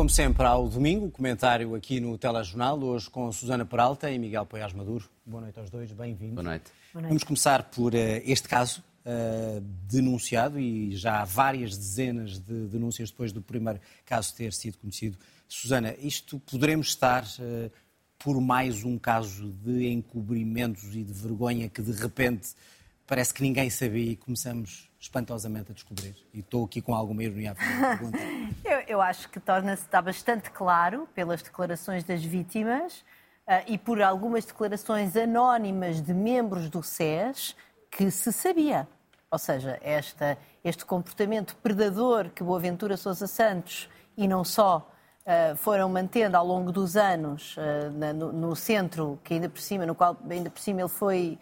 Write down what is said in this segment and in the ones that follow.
como sempre, ao domingo, o comentário aqui no Telejornal, hoje com Susana Peralta e Miguel Poiás Maduro. Boa noite aos dois, bem-vindos. Boa noite. Boa noite. Vamos começar por uh, este caso uh, denunciado e já há várias dezenas de denúncias depois do primeiro caso ter sido conhecido. Susana, isto poderemos estar uh, por mais um caso de encobrimentos e de vergonha que de repente parece que ninguém sabia e começamos espantosamente a descobrir. E estou aqui com alguma ironia a pergunta. eu, eu acho que torna-se está bastante claro pelas declarações das vítimas uh, e por algumas declarações anónimas de membros do SES que se sabia. Ou seja, esta, este comportamento predador que Boaventura Sousa Santos e não só uh, foram mantendo ao longo dos anos uh, na, no, no, centro, que ainda por cima, no qual ainda por cima ele foi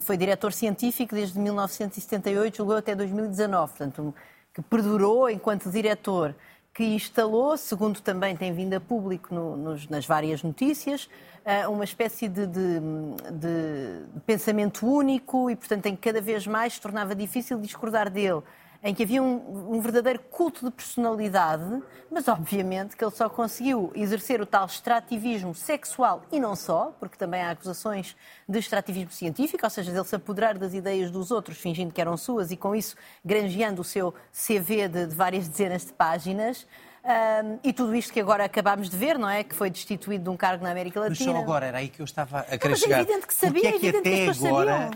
foi diretor científico desde 1978, julgou até 2019, portanto, que perdurou enquanto diretor, que instalou, segundo também tem vindo a público no, nos, nas várias notícias, eh, uma espécie de, de, de, pensamento único e, portanto, em que cada vez mais se tornava difícil discordar dele em que havia um, um, verdadeiro culto de personalidade, mas obviamente que ele só conseguiu exercer o tal extrativismo sexual e não só, porque também há acusações de extrativismo científico, ou seja, de ele se apoderar das ideias dos outros, fingindo que eram suas e com isso granjeando o seu CV de, de várias dezenas de páginas. Um, e tudo isto que agora acabámos de ver, não é? Que foi destituído de um cargo na América Latina. Mas só agora, era aí que eu estava a querer não, chegar. É evidente que sabia, Porque é que é até agora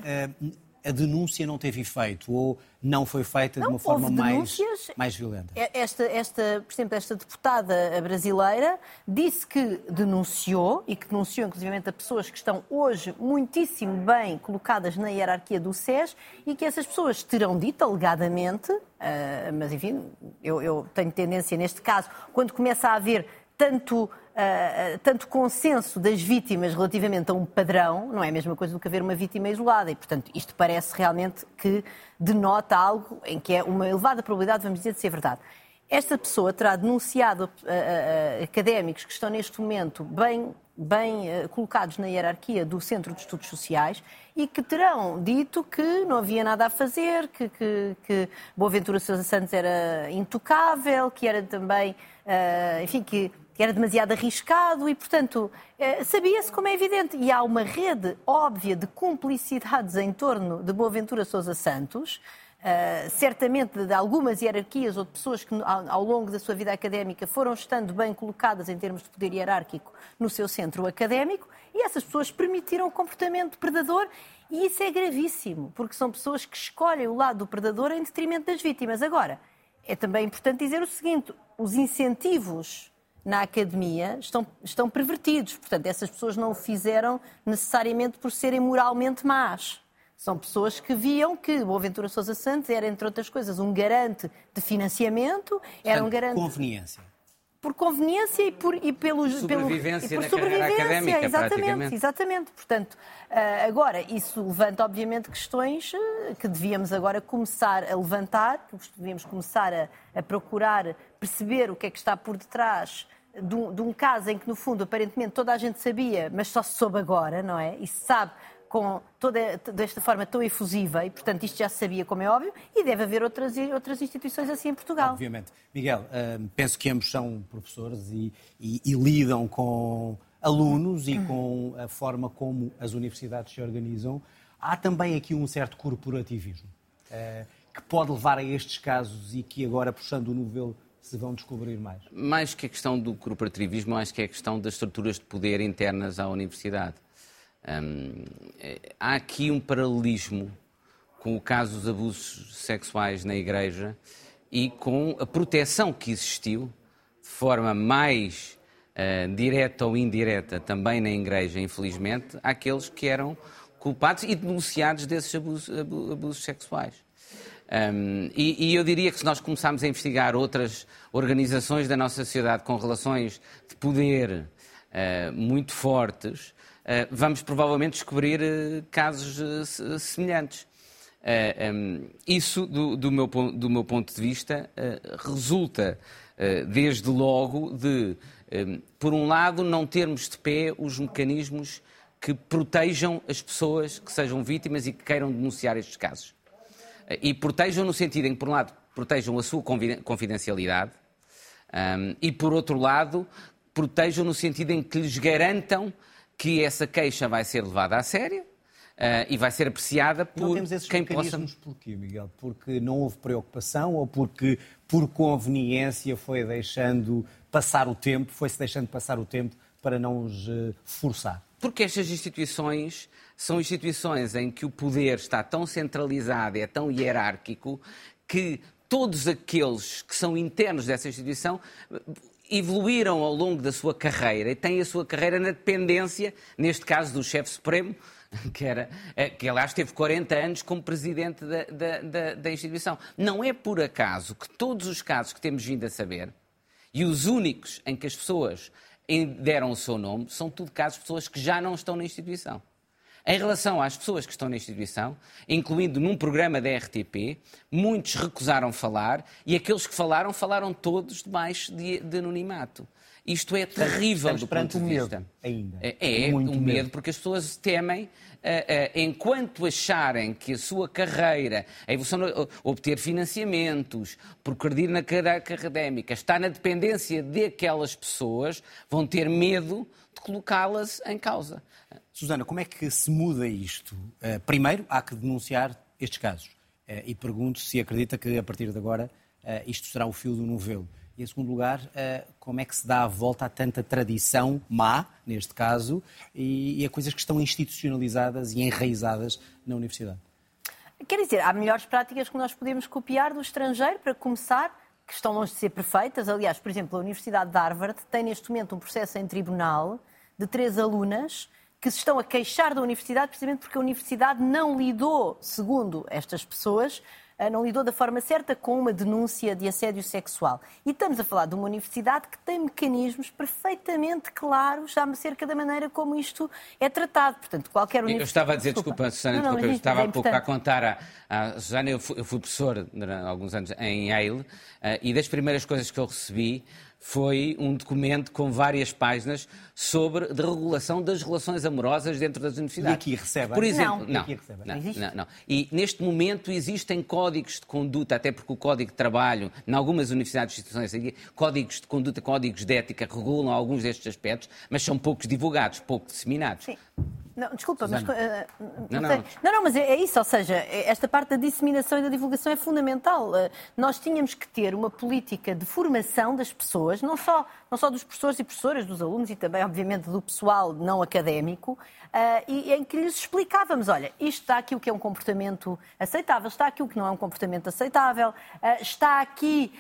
a denúncia não teve efeito ou não foi feita não, de uma forma mais, mais violenta? Esta, esta, por exemplo, esta deputada brasileira disse que denunciou e que denunciou inclusive a pessoas que estão hoje muitíssimo bem colocadas na hierarquia do SES e que essas pessoas terão dito alegadamente, uh, mas enfim, eu, eu tenho tendência neste caso, quando começa a haver tanto uh, tanto consenso das vítimas relativamente a um padrão, não é a mesma coisa do que haver uma vítima isolada. E, portanto, isto parece realmente que denota algo em que é uma elevada probabilidade, vamos dizer, de ser verdade. Esta pessoa terá denunciado uh, académicos que estão neste momento bem, bem uh, colocados na hierarquia do Centro de Estudos Sociais e que terão dito que não havia nada a fazer, que, que, que Boaventura Sousa Santos era intocável, que era também, uh, enfim, que era demasiado arriscado e, portanto, eh, sabia-se como é evidente. E há uma rede óbvia de cumplicidades em torno de Boaventura Sousa Santos, Uh, certamente de algumas hierarquias ou de pessoas que ao, ao, longo da sua vida académica foram estando bem colocadas em termos de poder hierárquico no seu centro académico e essas pessoas permitiram o comportamento predador e isso é gravíssimo, porque são pessoas que escolhem o lado do predador em detrimento das vítimas. Agora, é também importante dizer o seguinte, os incentivos na academia estão, estão pervertidos. Portanto, essas pessoas não o fizeram necessariamente por serem moralmente más. São pessoas que viam que Boaventura Sousa Santos era, entre outras coisas, um garante de financiamento, era um garante... conveniência. Por conveniência e, por, e pelos, sobrevivência pelo, e por sobrevivência, académica, exatamente, exatamente. Portanto, eh, agora, isso levanta, obviamente, questões eh, que devíamos agora começar a levantar, que devíamos começar a, a procurar perceber o que é que está por detrás de um, de um, caso em que, no fundo, aparentemente toda a gente sabia, mas só se soube agora, não é? E se sabe com toda desta forma tão efusiva e, portanto, isto já se sabia, como é óbvio, e deve haver outras, outras instituições assim em Portugal. Obviamente. Miguel, uh, penso que ambos são professores e, e, e lidam com alunos e com a forma como as universidades se organizam. Há também aqui um certo corporativismo uh, que pode levar a estes casos e que agora, puxando o novelo se vão descobrir mais? Mais que a questão do corporativismo, acho que é a questão das estruturas de poder internas à universidade. Hum, há aqui um paralelismo com o caso dos abusos sexuais na Igreja e com a proteção que existiu de forma mais uh, direta ou indireta também na Igreja, infelizmente, àqueles que eram culpados e denunciados desses abusos, abusos sexuais. Um, e, e, eu diria que se nós começarmos a investigar outras organizações da nossa sociedade com relações de poder uh, muito fortes, vamos provavelmente descobrir uh, casos semelhantes. Um, isso, do, meu, do, meu, ponto de vista, resulta, desde logo, de, um, por um lado, não termos de pé os mecanismos que protejam as pessoas que sejam vítimas e que queiram denunciar estes casos. E protejam no sentido em que, por um lado, protejam a sua confidencialidade, Um, e, por outro lado, protejam no sentido em que lhes garantam que essa queixa vai ser levada a sério Uh, e vai ser apreciada por não temos esses quem possa. Porquê, Miguel? Porque não houve preocupação ou porque, por conveniência, foi deixando passar o tempo, foi-se deixando passar o tempo para não os uh, forçar? Porque estas instituições são instituições em que o poder está tão centralizado e é tão hierárquico que todos aqueles que são internos dessa instituição evoluíram ao longo da sua carreira e têm a sua carreira na dependência, neste caso do chefe supremo, que, era, eh, que aliás teve 40 anos como presidente da, da, da, da instituição. Não é por acaso que todos os casos que temos vindo a saber, e os únicos em que as pessoas deram o seu nome, são tudo casos de pessoas que já não estão na instituição. Em relação às pessoas que estão na instituição, incluindo num programa da RTP, muitos recusaram falar e aqueles que falaram, falaram todos debaixo de, de anonimato. Isto é terrível Estamos do ponto de vista. Ainda. É, é um medo, porque as pessoas temem, uh, uh, enquanto acharem que a sua carreira, a evolução, uh, obter financiamentos, progredir na carreira académica, está na dependência daquelas pessoas, vão ter medo de colocá-las em causa. Susana, como é que se muda isto? primeiro, há que denunciar estes casos. e pergunto se acredita que, a partir de agora, isto será o fio do novelo. E, em segundo lugar, eh, como é que se dá a volta a tanta tradição má, neste caso, e a coisas que estão institucionalizadas e enraizadas na universidade? Quer dizer, há melhores práticas que nós podemos copiar do estrangeiro, para começar, que estão longe de ser perfeitas. Aliás, por exemplo, a Universidade de Harvard tem neste momento um processo em tribunal de três alunas que se estão a queixar da universidade precisamente porque a universidade não lidou, segundo estas pessoas, não lidou da forma certa com uma denúncia de assédio sexual. E estamos a falar de uma universidade que tem mecanismos perfeitamente claros acerca da maneira como isto é tratado. Portanto, qualquer universidade... Eu estava a dizer, desculpa, desculpa Susana, não, não, eu estava é há pouco a contar à, à Susana, eu fui, eu fui professor durante alguns anos em Yale, uh, e das primeiras coisas que eu recebi foi um documento com várias páginas sobre de regulação das relações amorosas dentro das universidades. E aqui recebe? Por exemplo, não, não, não, não, não, E neste momento existem códigos de conduta, até porque o Código de Trabalho, em algumas universidades e instituições, códigos de conduta, códigos de ética regulam alguns destes aspectos, mas são poucos divulgados, pouco disseminados. Sim. Não, desculpa, mas. Uh, não, não, não. não, não, mas é, é, isso, ou seja, esta parte da disseminação e da divulgação é fundamental. Uh, nós tínhamos que ter uma política de formação das pessoas, não só, não só dos professores e professoras, dos alunos e também, obviamente, do pessoal não académico, uh, e em que lhes explicávamos: olha, isto está aqui o que é um comportamento aceitável, está aqui o que não é um comportamento aceitável, está aqui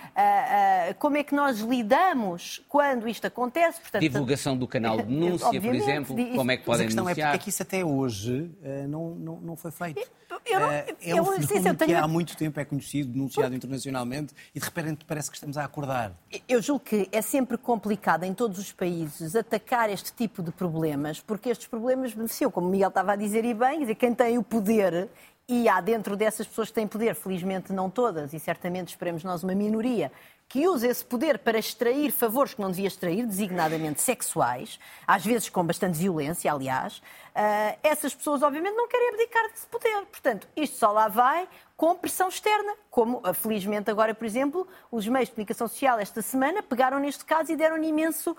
como é que nós lidamos quando isto acontece. Portanto, Divulgação do canal de denúncia, por exemplo, como é que podem denunciar. É que isso até hoje uh, não, não, não foi feito. Eu, não, uh, é um eu, fenómeno tenho... que há muito tempo é conhecido, denunciado internacionalmente e de repente parece que estamos a acordar. Eu julgo que é sempre complicado em todos os países atacar este tipo de problemas, porque estes problemas beneficiam, como o Miguel estava a dizer e bem, dizer, quem tem o poder e há dentro dessas pessoas que têm poder, felizmente não todas, e certamente esperemos nós uma minoria, que usa esse poder para extrair favores que não devia extrair, designadamente sexuais, às vezes com bastante violência, aliás, uh, essas pessoas obviamente não querem abdicar desse poder. Portanto, isto só lá vai com pressão externa, como ah, felizmente agora, por exemplo, os meios de comunicação social esta semana pegaram neste caso e deram-lhe imenso, uh,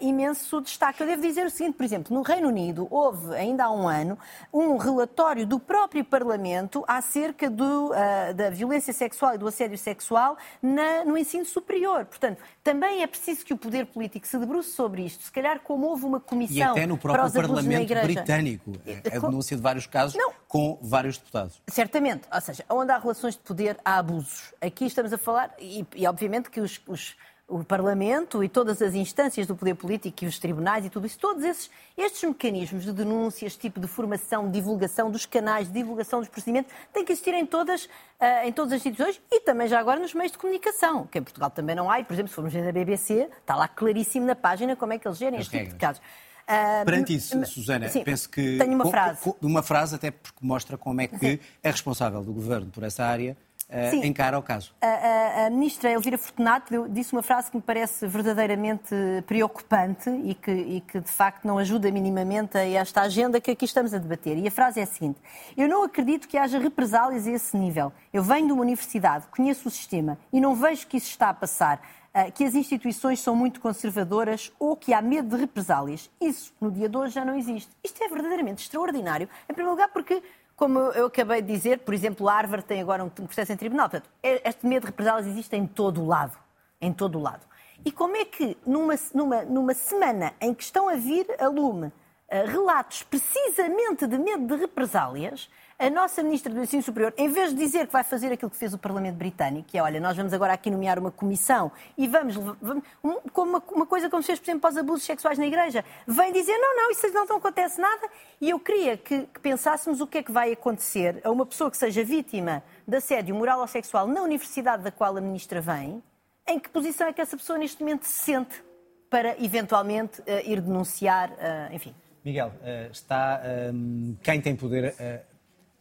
imenso destaque. Eu devo dizer o seguinte, por exemplo, no Reino Unido houve ainda há um ano um relatório do próprio Parlamento acerca do, uh, da violência sexual e do assédio sexual na, no ensino superior. Portanto, também é preciso que o poder político se debruce sobre isto. Se calhar, como houve uma comissão. E até no próprio Parlamento britânico, a denúncia de vários casos não. com vários deputados. Certamente. Ou seja, onde há relações de poder, há abusos. Aqui estamos a falar, e, e obviamente que os, os o Parlamento e todas as instâncias do poder político e os tribunais e tudo isso, todos esses, estes mecanismos de denúncia, este tipo de formação, de divulgação dos canais, de divulgação dos procedimentos, têm que existir em todas, uh, em todas as instituições e também já agora nos meios de comunicação, que em Portugal também não há, e, por exemplo, se formos ver na BBC, está lá claríssimo na página como é que eles gerem este tipo de casos. Uh, Perante isso, Susana, sim, penso que. Tenho uma frase. uma frase, até porque mostra como é que sim. é responsável do governo por essa área uh, encara o caso. A, a, a, ministra Elvira Fortunato disse uma frase que me parece verdadeiramente preocupante e que, e que, de facto, não ajuda minimamente a esta agenda que aqui estamos a debater. E a frase é a seguinte: Eu não acredito que haja represálias a esse nível. Eu venho de uma universidade, conheço o sistema e não vejo que isso está a passar. Uh, que as instituições são muito conservadoras ou que há medo de represálias. Isso, no dia de hoje, já não existe. Isto é verdadeiramente extraordinário, em primeiro lugar, porque como eu acabei de dizer, por exemplo, Harvard tem agora um processo em tribunal. Portanto, é, este medo de represálias existe em todo o lado. Em todo o lado. E como é que, numa, numa, numa semana em que estão a vir a lume relatos precisamente de medo de represálias, a nossa Ministra do Ensino Superior, em vez de dizer que vai fazer aquilo que fez o Parlamento Britânico, que é, olha, nós vamos agora aqui nomear uma comissão e vamos, vamos um, uma, uma, coisa como se fez, por exemplo, para os abusos sexuais na Igreja, vem dizer, não, não, isso não, não acontece nada. E eu queria que, que pensássemos o que é que vai acontecer a uma pessoa que seja vítima de assédio moral ou sexual na universidade da qual a Ministra vem, em que posição é que essa pessoa neste momento se sente para eventualmente uh, ir denunciar, uh, enfim. Miguel, uh, está um, quem tem poder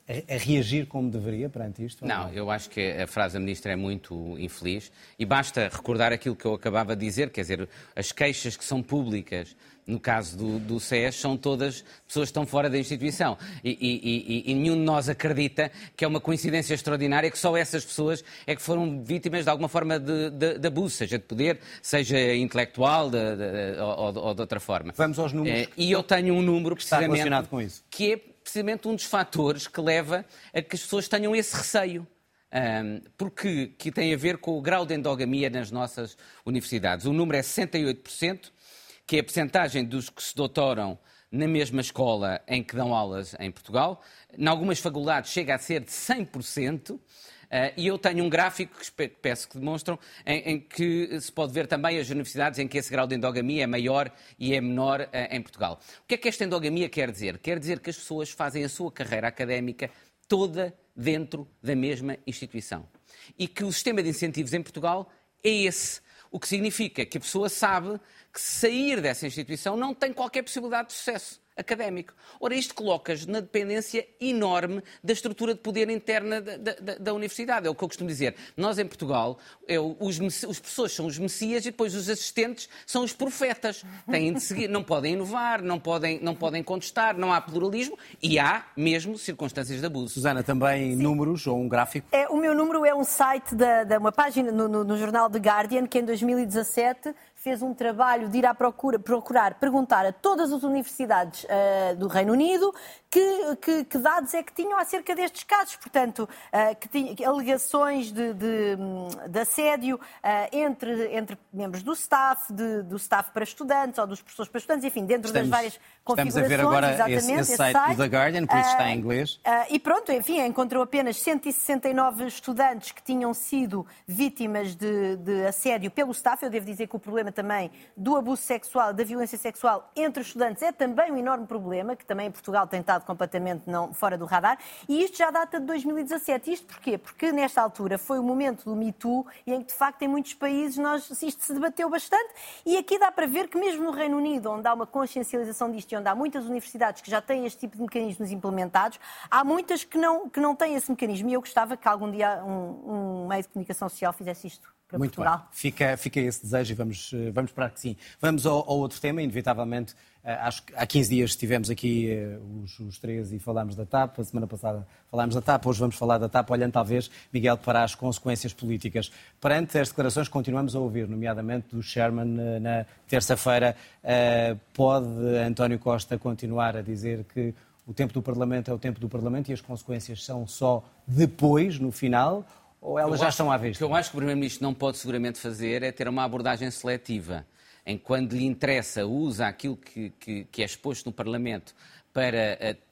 a, a, reagir como deveria perante isto? Não, eu acho que a frase da Ministra é muito infeliz e basta recordar aquilo que eu acabava de dizer, quer dizer, as queixas que são públicas no caso do, do SES, são todas pessoas que estão fora da instituição. E, e, e, e, nenhum de nós acredita que é uma coincidência extraordinária que só essas pessoas é que foram vítimas de alguma forma de, de, de abuso, seja de poder, seja intelectual de, ou, ou, de outra forma. Vamos aos números. É, e eu tenho um número precisamente está relacionado com isso. que é precisamente um dos fatores que leva a que as pessoas tenham esse receio. Um, porque que tem a ver com o grau de endogamia nas nossas universidades. O número é 68%, que é a percentagem dos que se doutoram na mesma escola em que dão aulas em Portugal. Em algumas faculdades chega a ser de 100%. Uh, e eu tenho um gráfico que peço que demonstram, em, em, que se pode ver também as universidades em que esse grau de endogamia é maior e é menor uh, em Portugal. O que é que esta endogamia quer dizer? Quer dizer que as pessoas fazem a sua carreira académica toda dentro da mesma instituição. E que o sistema de incentivos em Portugal é esse. O que significa que a pessoa sabe que sair dessa instituição não tem qualquer possibilidade de sucesso académico. Ora, isto coloca-as na dependência enorme da estrutura de poder interna da, da, da, universidade. É o que eu costumo dizer. Nós, em Portugal, é, os, os professores são os messias e depois os assistentes são os profetas. Têm de seguir, não podem inovar, não podem, não podem contestar, não há pluralismo e há mesmo circunstâncias de abuso. Susana, também Sim. números ou um gráfico? É, o meu número é um site da, da uma página no, no, no jornal The Guardian que em 2017 fez um trabalho de ir à procura, procurar perguntar a todas as universidades uh, do Reino Unido que, que, que, dados é que tinham acerca destes casos. Portanto, uh, que tinha alegações de, de, de assédio uh, entre, entre membros do staff, de, do staff para estudantes ou dos professores para estudantes, enfim, dentro estamos, das várias configurações. Estamos a ver agora esse, esse, site, site do The Guardian, por isso está em inglês. e pronto, enfim, encontrou apenas 169 estudantes que tinham sido vítimas de, de assédio pelo staff. Eu devo dizer que o problema também do abuso sexual, da violência sexual entre estudantes é também um enorme problema, que também Portugal tem estado completamente não, fora do radar. E isto já data de 2017. Isto porquê? Porque nesta altura foi o momento do Me Too e em que, de facto, em muitos países nós, isto se debateu bastante. E aqui dá para ver que, mesmo no Reino Unido, onde há uma consciencialização disto e onde há muitas universidades que já têm este tipo de mecanismos implementados, há muitas que não, que não têm esse mecanismo. E eu gostava que algum dia um, um meio de comunicação social fizesse isto para Muito Portugal. Bem. Fica, fica esse desejo e vamos, eh, vamos esperar que sim. Vamos ao, ao outro tema, inevitavelmente. Eh, acho que há 15 dias estivemos aqui eh, os, os, três e falámos da TAP. A semana passada falámos da TAP. Hoje vamos falar da TAP, olhando talvez, Miguel, para as consequências políticas. Perante as declarações que continuamos a ouvir, nomeadamente do Sherman na terça-feira, pode António Costa continuar a dizer que o tempo do Parlamento é o tempo do Parlamento e as consequências são só depois, no final? Ou elas eu já acho, estão à vista? O que eu acho que o Primeiro-Ministro não pode seguramente fazer é ter uma abordagem seletiva, em quando lhe interessa, usa aquilo que, que, que é exposto no Parlamento para uh,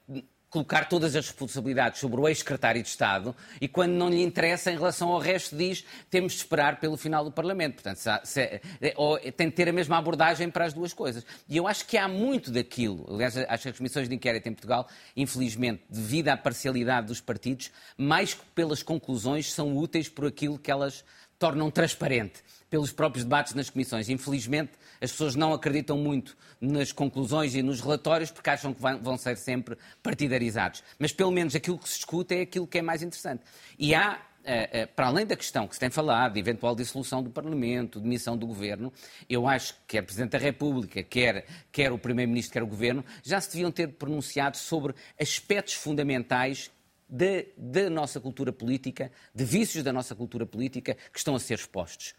colocar todas as responsabilidades sobre o ex-secretário de Estado e, quando não lhe interessa em relação ao resto, diz temos de esperar pelo final do Parlamento. Portanto, se, se, ou, tem de ter a mesma abordagem para as duas coisas. E eu acho que há muito daquilo. Aliás, acho que as comissões de inquérito em Portugal, infelizmente, devido à parcialidade dos partidos, mais que pelas conclusões, são úteis por aquilo que elas tornam transparente pelos próprios debates nas comissões. Infelizmente, as pessoas não acreditam muito nas conclusões e nos relatórios porque acham que vão ser sempre partidarizados. Mas pelo menos aquilo que se discute é aquilo que é mais interessante. E há eh, eh, para além da questão que se tem falado, de eventual dissolução do Parlamento, demissão do Governo, eu acho que quer Presidente da República, quer, quer o Primeiro-Ministro, quer o Governo, já se deviam ter pronunciado sobre aspectos fundamentais da nossa cultura política, de vícios da nossa cultura política que estão a ser expostos.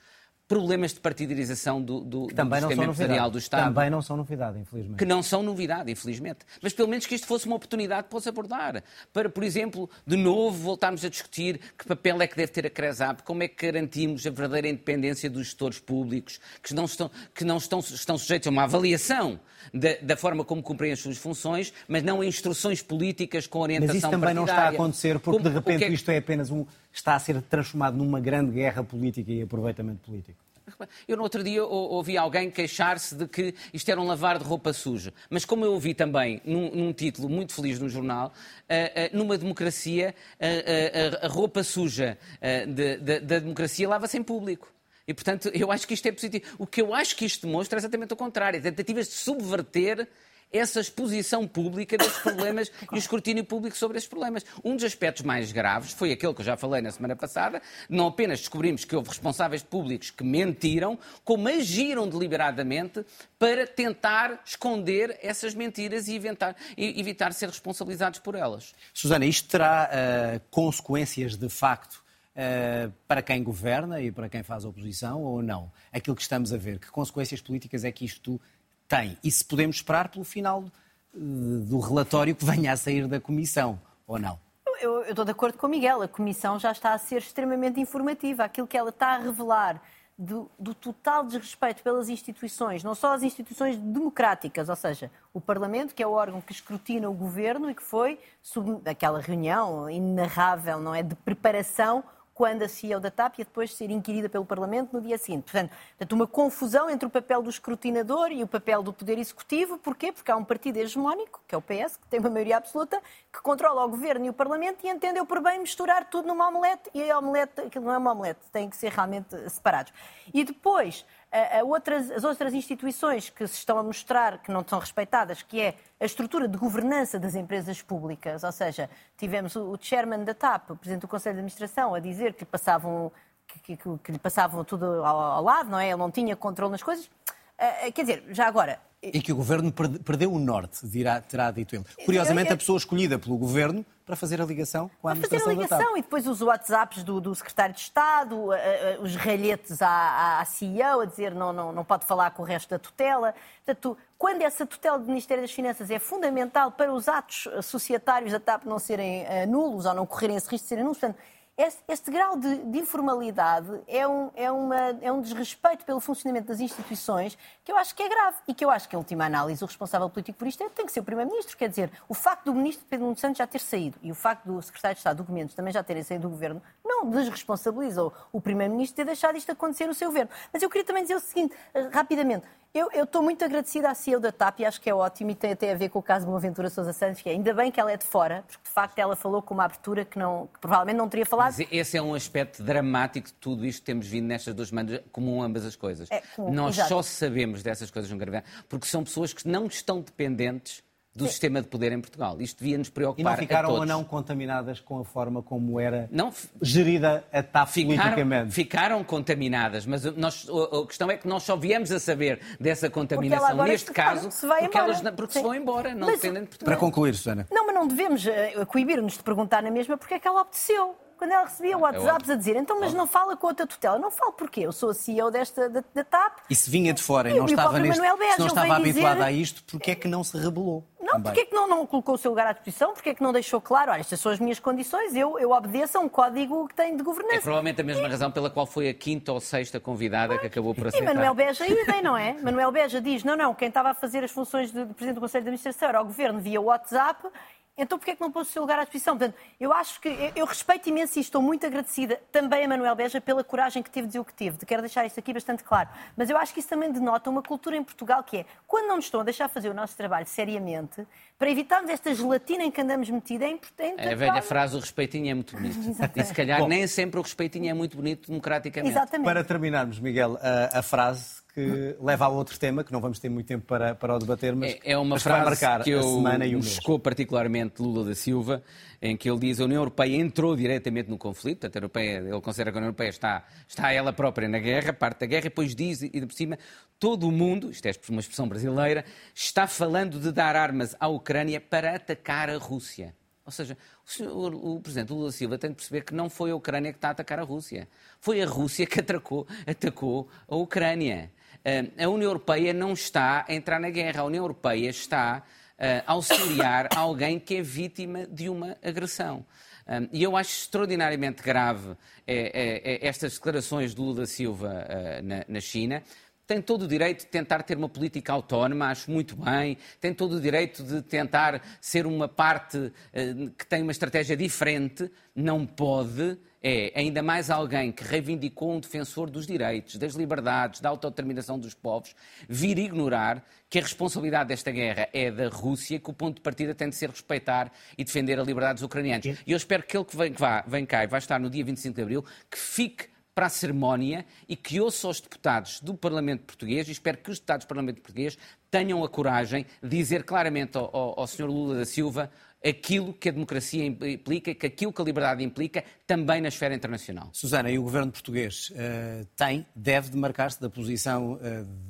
Problemas de partidarização do, do, do sistema empresarial do Estado. Também não são novidade, infelizmente. Que não são novidade, infelizmente. Mas pelo menos que isto fosse uma oportunidade para os abordar. Para, por exemplo, de novo voltarmos a discutir que papel é que deve ter a CRESAP, como é que garantimos a verdadeira independência dos gestores públicos, que não estão, que não estão, estão sujeitos a uma avaliação da, da, forma como cumprem as suas funções, mas não a instruções políticas com orientação Mas isso também partidária. não está a acontecer porque, como, de repente, é... isto é apenas um... está a ser transformado numa grande guerra política e aproveitamento político. Eu no outro dia ouvi alguém queixar-se de que isto era um lavar de roupa suja. Mas como eu ouvi também num, num título muito feliz no jornal, uh, uh, numa democracia, uh, a roupa suja de, de, da democracia lava-se em público. E, portanto, eu acho que isto é positivo. O que eu acho que isto demonstra é exatamente o contrário. Tentativas de subverter essa exposição pública desses problemas e o escrutínio público sobre esses problemas. Um dos aspectos mais graves foi aquele que eu já falei na semana passada, não apenas descobrimos que houve responsáveis públicos que mentiram, como agiram deliberadamente para tentar esconder essas mentiras e evitar, e evitar ser responsabilizados por elas. Susana, isto terá uh, consequências de facto Uh, para quem governa e para quem faz oposição ou não? Aquilo que estamos a ver, que consequências políticas é que isto tem. E se podemos esperar pelo final eh, do relatório que venha a sair da Comissão, ou não? Eu, eu, estou de acordo com o Miguel. A Comissão já está a ser extremamente informativa. Aquilo que ela está a revelar do, do, total desrespeito pelas instituições, não só as instituições democráticas, ou seja, o Parlamento, que é o órgão que escrutina o governo e que foi sub, aquela reunião inarrável, não é, de preparação quando a CEO da TAP ia depois ser inquirida pelo Parlamento no dia seguinte. Portanto, uma confusão entre o papel do escrutinador e o papel do Poder Executivo. Porquê? Porque há um partido hegemónico, que é o PS, que tem uma maioria absoluta, que controla o Governo e o Parlamento e entendeu por bem misturar tudo numa omelete e a omelete, aquilo não é uma omelete, tem que ser realmente separados. E depois, outras, as outras instituições que se estão a mostrar que não são respeitadas, que é a estrutura de governança das empresas públicas, ou seja, tivemos o, o chairman da TAP, o presidente do Conselho de Administração, a dizer que lhe passavam, que, que, que lhe passavam tudo ao, ao, lado, não é? Ele não tinha controle nas coisas. Uh, quer dizer, já agora, e que o governo perdeu o norte, dirá, terá dito ele. Curiosamente, a pessoa escolhida pelo governo para fazer a ligação com a administração Para fazer a ligação e depois os WhatsApps do, do secretário de Estado, os ralhetes à, à CEO a dizer não, não, não pode falar com o resto da tutela. Portanto, quando essa tutela do Ministério das Finanças é fundamental para os atos societários da TAP não serem uh, nulos ou não correrem esse risco de serem nulos, portanto, este, este grau de, de informalidade é um, é, uma, é um desrespeito pelo funcionamento das instituições que eu acho que é grave e que eu acho que, em última análise, o responsável político por isto é, tem que ser o Primeiro-Ministro. Quer dizer, o facto do Ministro Pedro Nuno Santos já ter saído e o facto do Secretário de Estado de Documentos também já terem saído do Governo não desresponsabiliza o Primeiro-Ministro ter deixado isto acontecer no seu Governo. Mas eu queria também dizer o seguinte, eh, rapidamente. Eu, estou muito agradecida à CEO da TAP e acho que é ótimo e tem até a ver com o caso de Boaventura Sousa Santos, que é ainda bem que ela é de fora, porque de facto ela falou com uma abertura que, não, que provavelmente não teria falado. Mas esse é um aspecto dramático de tudo isto que temos vindo nestas duas semanas, comum ambas as coisas. É, Nós exato. só sabemos dessas coisas no gravidade porque são pessoas que não estão dependentes do Sim. sistema de poder em Portugal. Isto devia nos preocupar. E não ficaram ou não contaminadas com a forma como era não, gerida a TAP ficaram, politicamente? Ficaram contaminadas, mas nós, a questão é que nós só viemos a saber dessa contaminação, neste caso, se porque, elas, porque se vão embora, não dependem de Portugal. Para concluir, Susana. Não, mas não devemos uh, coibir-nos de perguntar na mesma porque é que ela obteceu quando ela recebia WhatsApps a dizer então, mas não fala com outra tutela. Não falo porquê? Eu sou a CEO desta, da, da TAP. E se vinha de fora e, não estava, neste, não estava habituada dizer... a isto, porquê é que não se rebelou? Não, porquê é que não, não colocou o seu lugar à disposição? Porquê é que não deixou claro, olha, estas são as minhas condições, eu, eu obedeço a um código que tem de governança. É provavelmente a mesma e... razão pela qual foi a quinta ou sexta convidada que acabou por aceitar. E Manuel Beja idem, não é? Manuel Beja diz, não, não, quem estava a fazer as funções de, de Presidente do Conselho de Administração era o Governo via WhatsApp então porquê é que não pôs o seu lugar à disposição? Portanto, eu acho que eu respeito imenso e estou muito agradecida também a Manuel Beja pela coragem que teve de dizer o que teve. Quero deixar isto aqui bastante claro. Mas eu acho que isso também denota uma cultura em Portugal que é, quando não nos estão a deixar fazer o nosso trabalho seriamente, para evitarmos esta gelatina em que andamos metidos, é importante. É a velha frase, o respeitinho é muito bonito. Exatamente. E se calhar Bom, nem sempre o respeitinho é muito bonito democraticamente. Exatamente. Para terminarmos, Miguel, a, a frase que leva a outro tema, que não vamos ter muito tempo para, para o debater, mas, é, é uma mas frase marcar que eu, a semana e o mês. chocou particularmente Lula da Silva, em que ele diz a União Europeia entrou diretamente no conflito, portanto, a Europeia, ele considera que a União Europeia está, está ela própria na guerra, parte da guerra, e depois diz, e por cima, todo o mundo, isto é uma expressão brasileira, está falando de dar armas à Ucrânia para atacar a Rússia. Ou seja, o, senhor, o, presidente Lula Silva tem de perceber que não foi a Ucrânia que está a atacar a Rússia. Foi a Rússia que atacou, atacou a Ucrânia. Uh, a União Europeia não está a entrar na guerra. A União Europeia está a auxiliar alguém que é vítima de uma agressão. Um, e eu acho extraordinariamente grave é, é, é estas declarações do Lula Silva na China, tem todo o direito de tentar ter uma política autónoma, acho muito bem, tem todo o direito de tentar ser uma parte eh, que tem uma estratégia diferente, não pode, é ainda mais alguém que reivindicou um defensor dos direitos, das liberdades, da autodeterminação dos povos, vir ignorar que a responsabilidade desta guerra é da Rússia, que o ponto de partida tem de ser respeitar e defender a liberdade dos ucranianos. E eu espero que ele que vem, que vá, vem cá e vai estar no dia 25 de abril, que fique para a cerimónia e que ouça os deputados do Parlamento Português e espero que os deputados do Parlamento Português tenham a coragem de dizer claramente ao, ao, ao Sr. Lula da Silva aquilo que a democracia implica, que aquilo que a liberdade implica, também na esfera internacional. Susana, e o governo português uh, tem, deve demarcar-se da posição uh,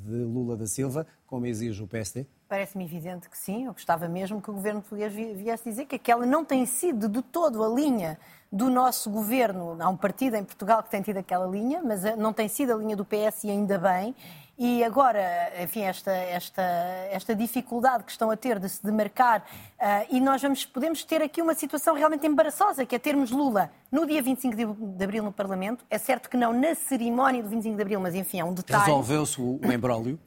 de Lula da Silva, como exige o PSD? Parece-me evidente que sim. Eu gostava mesmo que o governo português viesse dizer que aquela não tem sido de todo a linha do nosso governo. Há um partido em Portugal que tem tido aquela linha, mas eh, não tem sido a linha do PS e ainda bem. E agora, enfim, esta, esta, esta dificuldade que estão a ter de se demarcar, uh, e nós vamos, podemos ter aqui uma situação realmente embaraçosa, que é termos Lula no dia 25 de, Abril no Parlamento. É certo que não na cerimónia do 25 de Abril, mas enfim, é um detalhe. Resolveu-se o, o embrólio?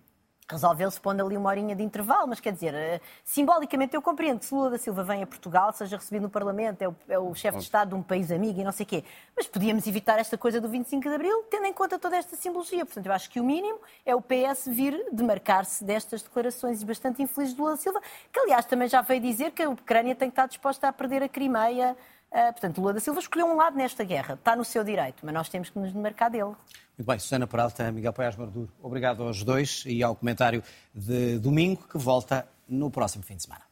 Resolveu-se pondo ali uma horinha de intervalo, mas quer dizer, eh, simbolicamente eu compreendo que se Lula da Silva vem a Portugal, seja recebido no Parlamento, é o, é o chefe de Estado de um país amigo e não sei o quê, mas podíamos evitar esta coisa do 25 de Abril, tendo em conta toda esta simbologia. Portanto, eu acho que o mínimo é o PS vir demarcar-se destas declarações bastante infelizes de Lula da Silva, que aliás também já veio dizer que a Ucrânia tem que estar disposta a perder a Crimeia. Uh, portanto, Lula da Silva escolheu um lado nesta guerra, está no seu direito, mas nós temos que nos demarcar dele. Muito bem, Susana Peralta, Miguel Paiás Marduro, obrigado aos dois e ao comentário de domingo que volta no próximo fim de semana.